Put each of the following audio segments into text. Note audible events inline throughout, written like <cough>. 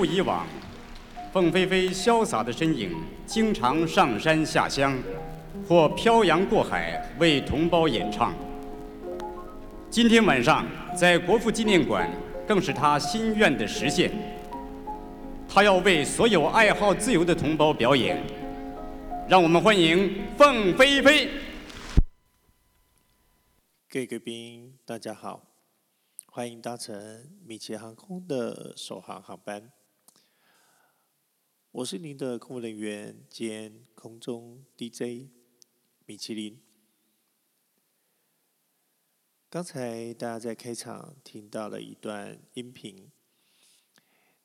不以往，凤飞飞潇洒的身影，经常上山下乡，或漂洋过海为同胞演唱。今天晚上在国父纪念馆，更是他心愿的实现。他要为所有爱好自由的同胞表演，让我们欢迎凤飞飞。各位贵宾，大家好，欢迎搭乘米奇航空的首航航班。我是您的空服人员兼空中 DJ 米其林。刚才大家在开场听到了一段音频，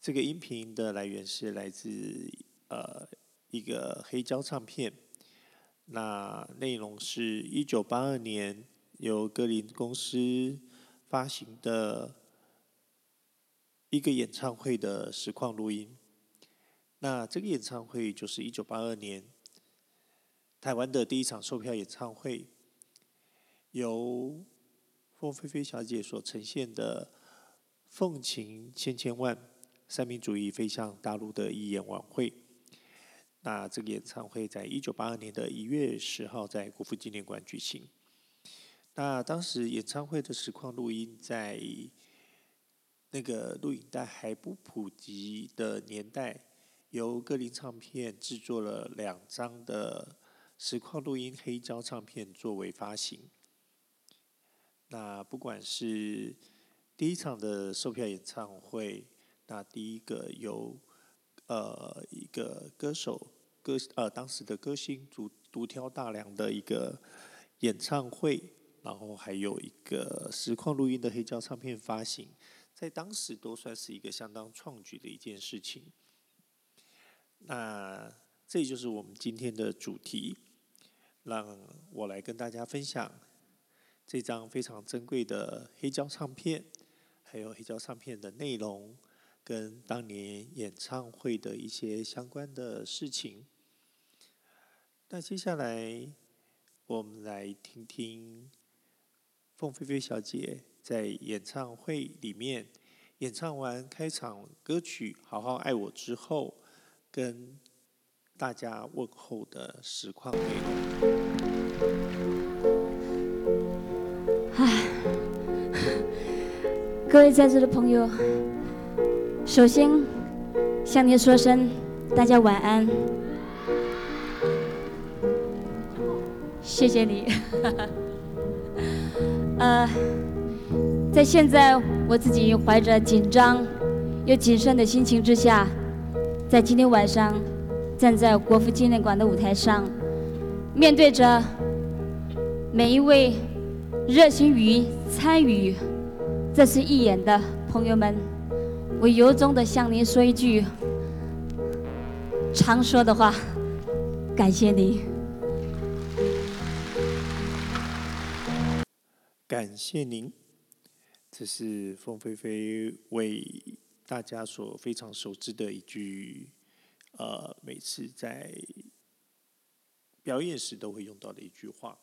这个音频的来源是来自呃一个黑胶唱片，那内容是一九八二年由格林公司发行的一个演唱会的实况录音。那这个演唱会就是一九八二年台湾的第一场售票演唱会，由凤飞飞小姐所呈现的《凤情千千万》三民主义飞向大陆的义演晚会。那这个演唱会在一九八二年的一月十号在国父纪念馆举行。那当时演唱会的实况录音，在那个录影带还不普及的年代，由歌林唱片制作了两张的实况录音黑胶唱片作为发行。那不管是第一场的售票演唱会，那第一个由呃一个歌手歌呃当时的歌星独独挑大梁的一个演唱会，然后还有一个实况录音的黑胶唱片发行，在当时都算是一个相当创举的一件事情。那这就是我们今天的主题，让我来跟大家分享。这张非常珍贵的黑胶唱片，还有黑胶唱片的内容，跟当年演唱会的一些相关的事情。那接下来，我们来听听凤飞飞小姐在演唱会里面演唱完开场歌曲《好好爱我》之后，跟大家问候的实况内容。各位在座的朋友，首先向您说声大家晚安，谢谢你。<laughs> 呃，在现在我自己怀着紧张又谨慎的心情之下，在今天晚上站在国父纪念馆的舞台上，面对着每一位热心于参与。这次义演的朋友们，我由衷的向您说一句常说的话，感谢您。感谢您，这是凤飞飞为大家所非常熟知的一句，呃，每次在表演时都会用到的一句话。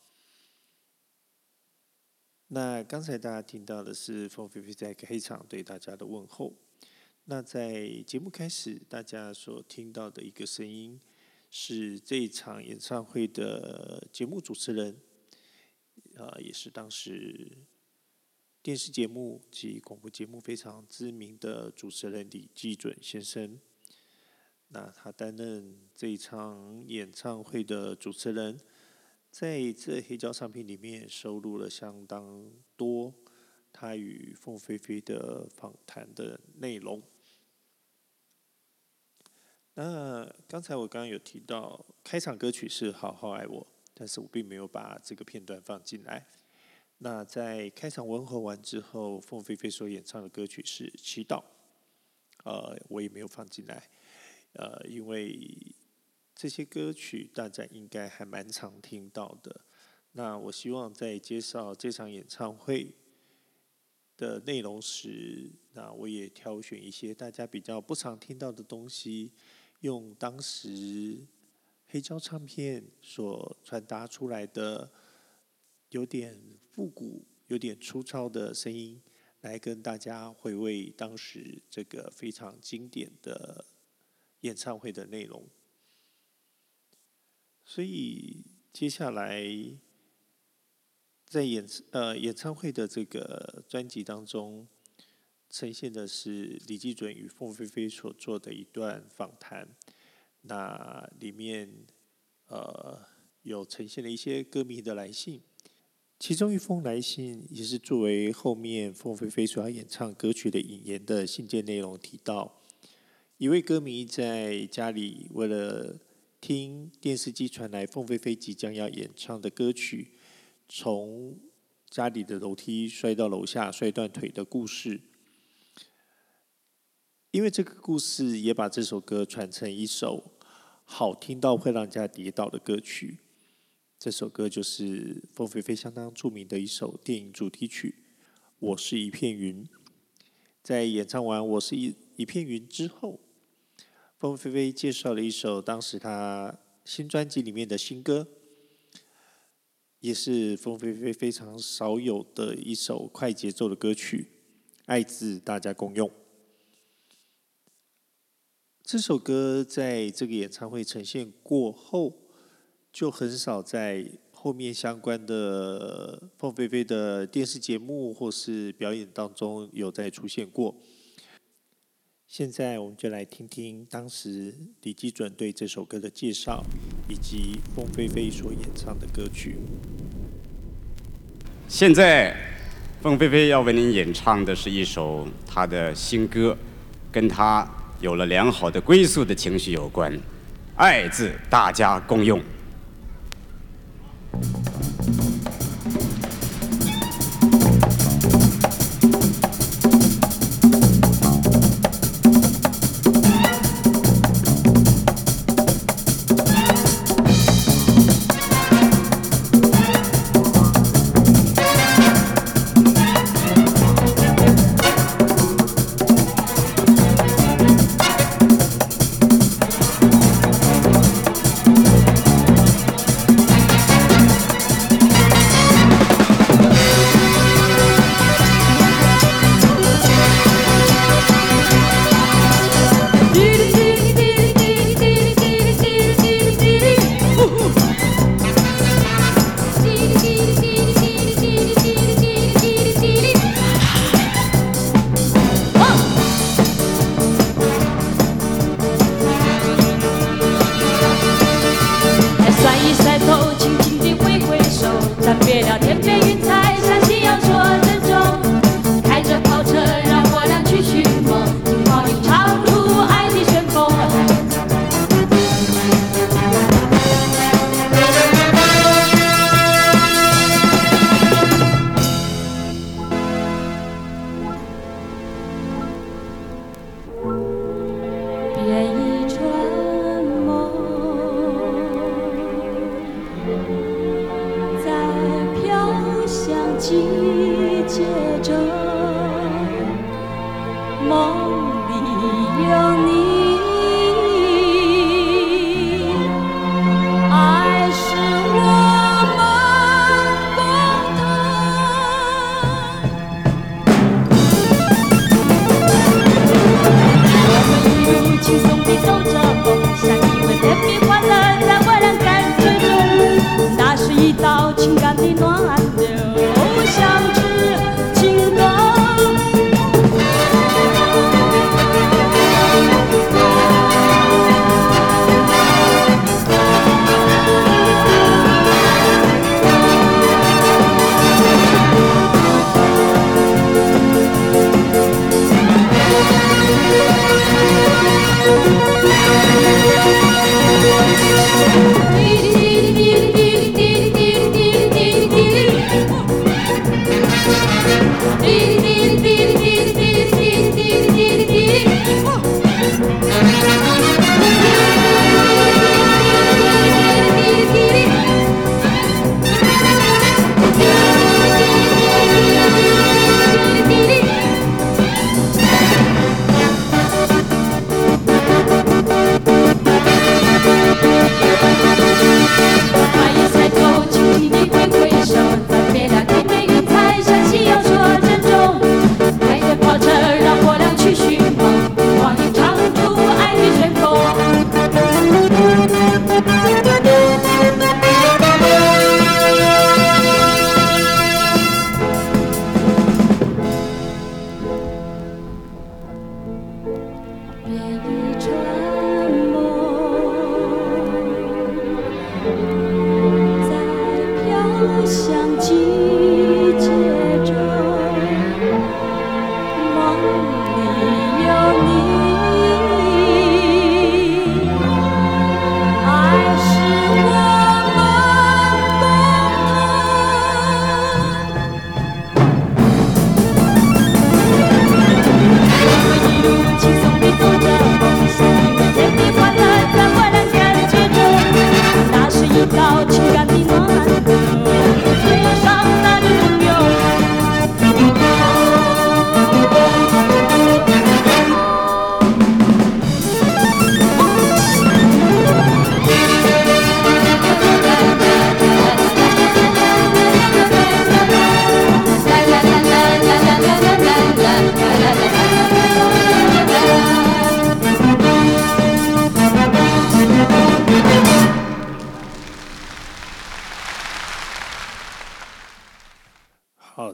那刚才大家听到的是凤飞飞在开场对大家的问候。那在节目开始，大家所听到的一个声音，是这一场演唱会的节目主持人，啊，也是当时电视节目及广播节目非常知名的主持人李季准先生。那他担任这一场演唱会的主持人。在这黑胶唱片里面收录了相当多他与凤飞飞的访谈的内容。那刚才我刚刚有提到开场歌曲是《好好爱我》，但是我并没有把这个片段放进来。那在开场问候完之后，凤飞飞所演唱的歌曲是《祈祷》，呃，我也没有放进来，呃，因为。这些歌曲大家应该还蛮常听到的。那我希望在介绍这场演唱会的内容时，那我也挑选一些大家比较不常听到的东西，用当时黑胶唱片所传达出来的有点复古、有点粗糙的声音，来跟大家回味当时这个非常经典的演唱会的内容。所以接下来在演呃演唱会的这个专辑当中，呈现的是李基准与凤飞飞所做的一段访谈。那里面呃有呈现了一些歌迷的来信。其中一封来信也是作为后面凤飞飞所要演唱歌曲的引言的信件内容，提到一位歌迷在家里为了听电视机传来凤飞飞即将要演唱的歌曲，从家里的楼梯摔到楼下摔断腿的故事。因为这个故事也把这首歌传成一首好听到会让人家跌倒的歌曲。这首歌就是凤飞飞相当著名的一首电影主题曲《我是一片云》。在演唱完《我是一一片云》之后，凤飞飞介绍了一首当时他新专辑里面的新歌，也是凤飞飞非常少有的一首快节奏的歌曲，《爱字大家共用》。这首歌在这个演唱会呈现过后，就很少在后面相关的凤飞飞的电视节目或是表演当中有再出现过。现在我们就来听听当时李基准对这首歌的介绍，以及凤飞飞所演唱的歌曲。现在，凤飞飞要为您演唱的是一首他的新歌，跟他有了良好的归宿的情绪有关，《爱字大家共用》。是送别周章。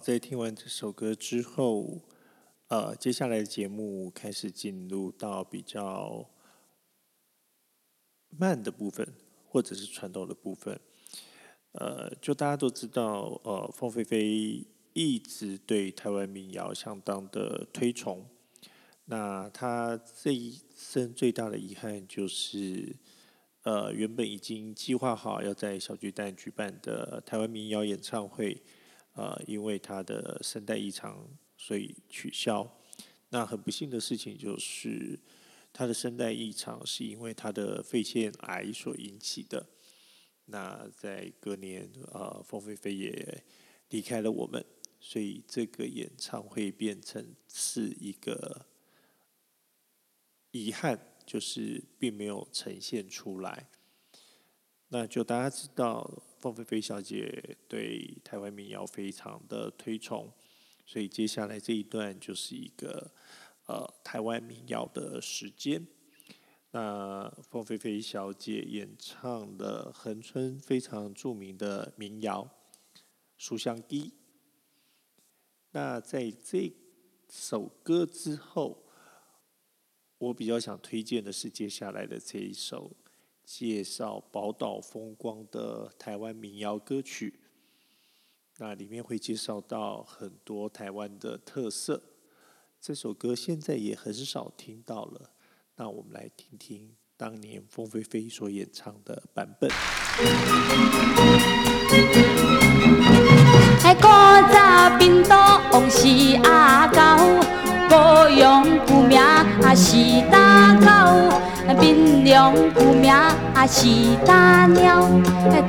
在听完这首歌之后，呃，接下来的节目开始进入到比较慢的部分，或者是传统的部分。呃，就大家都知道，呃，凤飞飞一直对台湾民谣相当的推崇。那他这一生最大的遗憾就是，呃，原本已经计划好要在小巨蛋举办的台湾民谣演唱会，呃，因为他的声带异常，所以取消。那很不幸的事情就是，他的声带异常是因为他的肺腺癌所引起的。那在隔年，呃，凤飞飞也离开了我们，所以这个演唱会变成是一个。遗憾就是并没有呈现出来。那就大家知道，凤飞飞小姐对台湾民谣非常的推崇，所以接下来这一段就是一个呃台湾民谣的时间。那凤飞飞小姐演唱的恒春非常著名的民谣《书香鸡》。那在这首歌之后。我比较想推荐的是接下来的这一首介绍宝岛风光的台湾民谣歌曲，那里面会介绍到很多台湾的特色。这首歌现在也很少听到了，那我们来听听当年凤飞飞所演唱的版本。还古早兵都往事阿狗。高阳古名是大狗，槟榔古名是大鸟，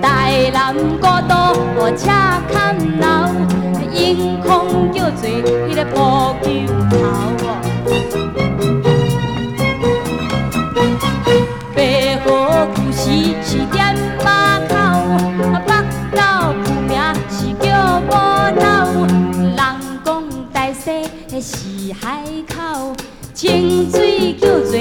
台南古都车坎老，鹰空叫做迄个布球头。白河故事是点马口，北斗古名是叫无老，人讲大势是。海口清水叫做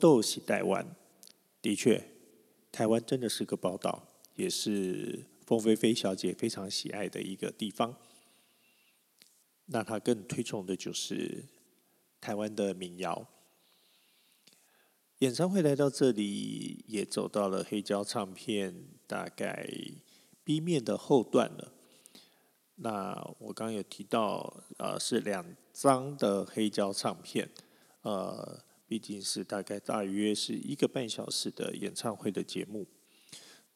都是台湾，的确，台湾真的是个宝岛，也是凤飞飞小姐非常喜爱的一个地方。那她更推崇的就是台湾的民谣。演唱会来到这里，也走到了黑胶唱片大概 B 面的后段了。那我刚刚有提到，呃，是两张的黑胶唱片，呃。毕竟是大概大约是一个半小时的演唱会的节目，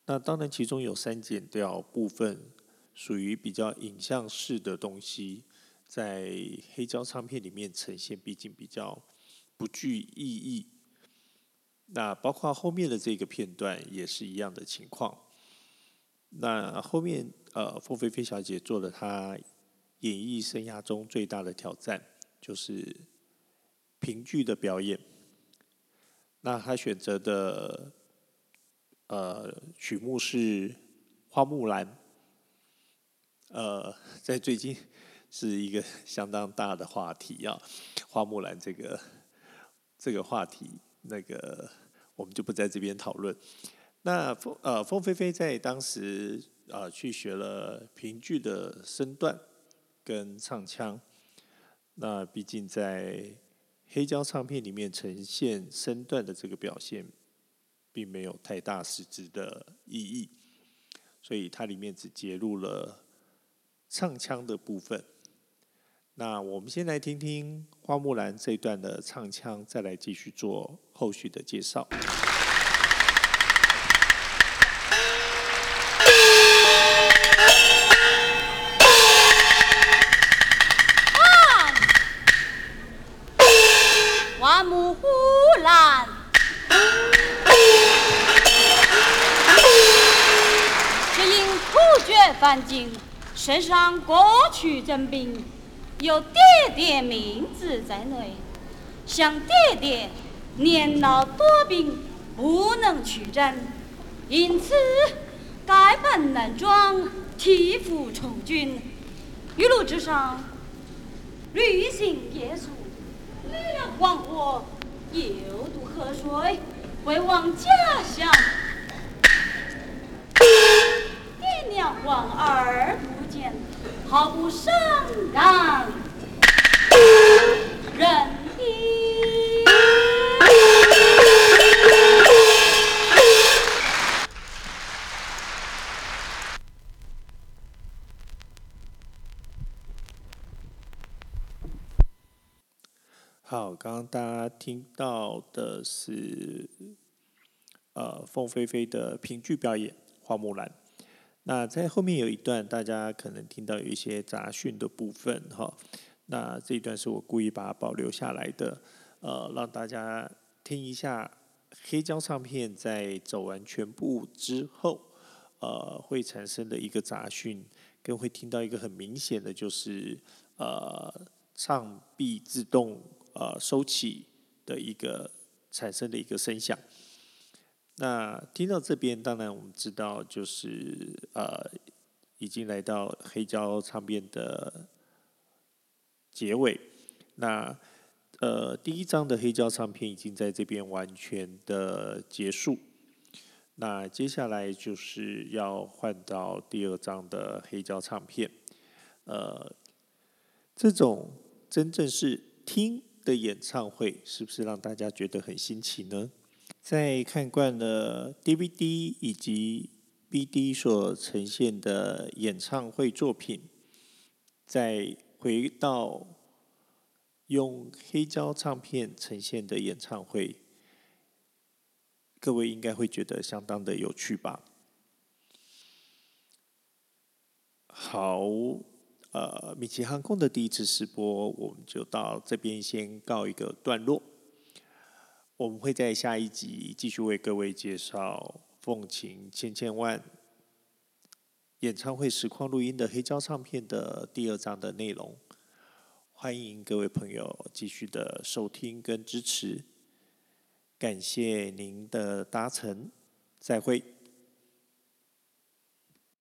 那当然其中有删减掉部分属于比较影像式的东西，在黑胶唱片里面呈现，毕竟比较不具意义。那包括后面的这个片段也是一样的情况。那后面呃，凤飞飞小姐做了她演艺生涯中最大的挑战，就是。评剧的表演，那她选择的呃曲目是《花木兰》，呃，在最近是一个 <laughs> 相当大的话题啊，《花木兰》这个这个话题，那个我们就不在这边讨论。那凤呃凤飞飞在当时呃去学了评剧的身段跟唱腔，那毕竟在。黑胶唱片里面呈现身段的这个表现，并没有太大实质的意义，所以它里面只截录了唱腔的部分。那我们先来听听花木兰这段的唱腔，再来继续做后续的介绍。啊，花木兰，只因突厥犯境，身上国去真兵。有爹爹名字在内。想爹爹年老多病，不能取战，因此改扮男装，替父从军。一路之上，旅行结束，累了忘我，又渡河水，回 <coughs> 望家乡。爹娘望儿不见，好不伤感人。好，刚刚大家听到的是，呃，凤飞飞的评剧表演《花木兰》。那在后面有一段，大家可能听到有一些杂讯的部分，哈。那这一段是我故意把它保留下来的，呃，让大家听一下黑胶唱片在走完全部之后，呃，会产生的一个杂讯，跟会听到一个很明显的，就是呃，唱臂自动呃收起的一个产生的一个声响。那听到这边，当然我们知道，就是呃，已经来到黑胶唱片的。结尾，那呃，第一张的黑胶唱片已经在这边完全的结束。那接下来就是要换到第二张的黑胶唱片。呃，这种真正是听的演唱会，是不是让大家觉得很新奇呢？在看惯了 DVD 以及 BD 所呈现的演唱会作品，在回到用黑胶唱片呈现的演唱会，各位应该会觉得相当的有趣吧？好，呃，米奇航空的第一次试播，我们就到这边先告一个段落。我们会在下一集继续为各位介绍《凤琴千千万》演唱会实况录音的黑胶唱片的第二章的内容，欢迎各位朋友继续的收听跟支持，感谢您的搭乘，再会。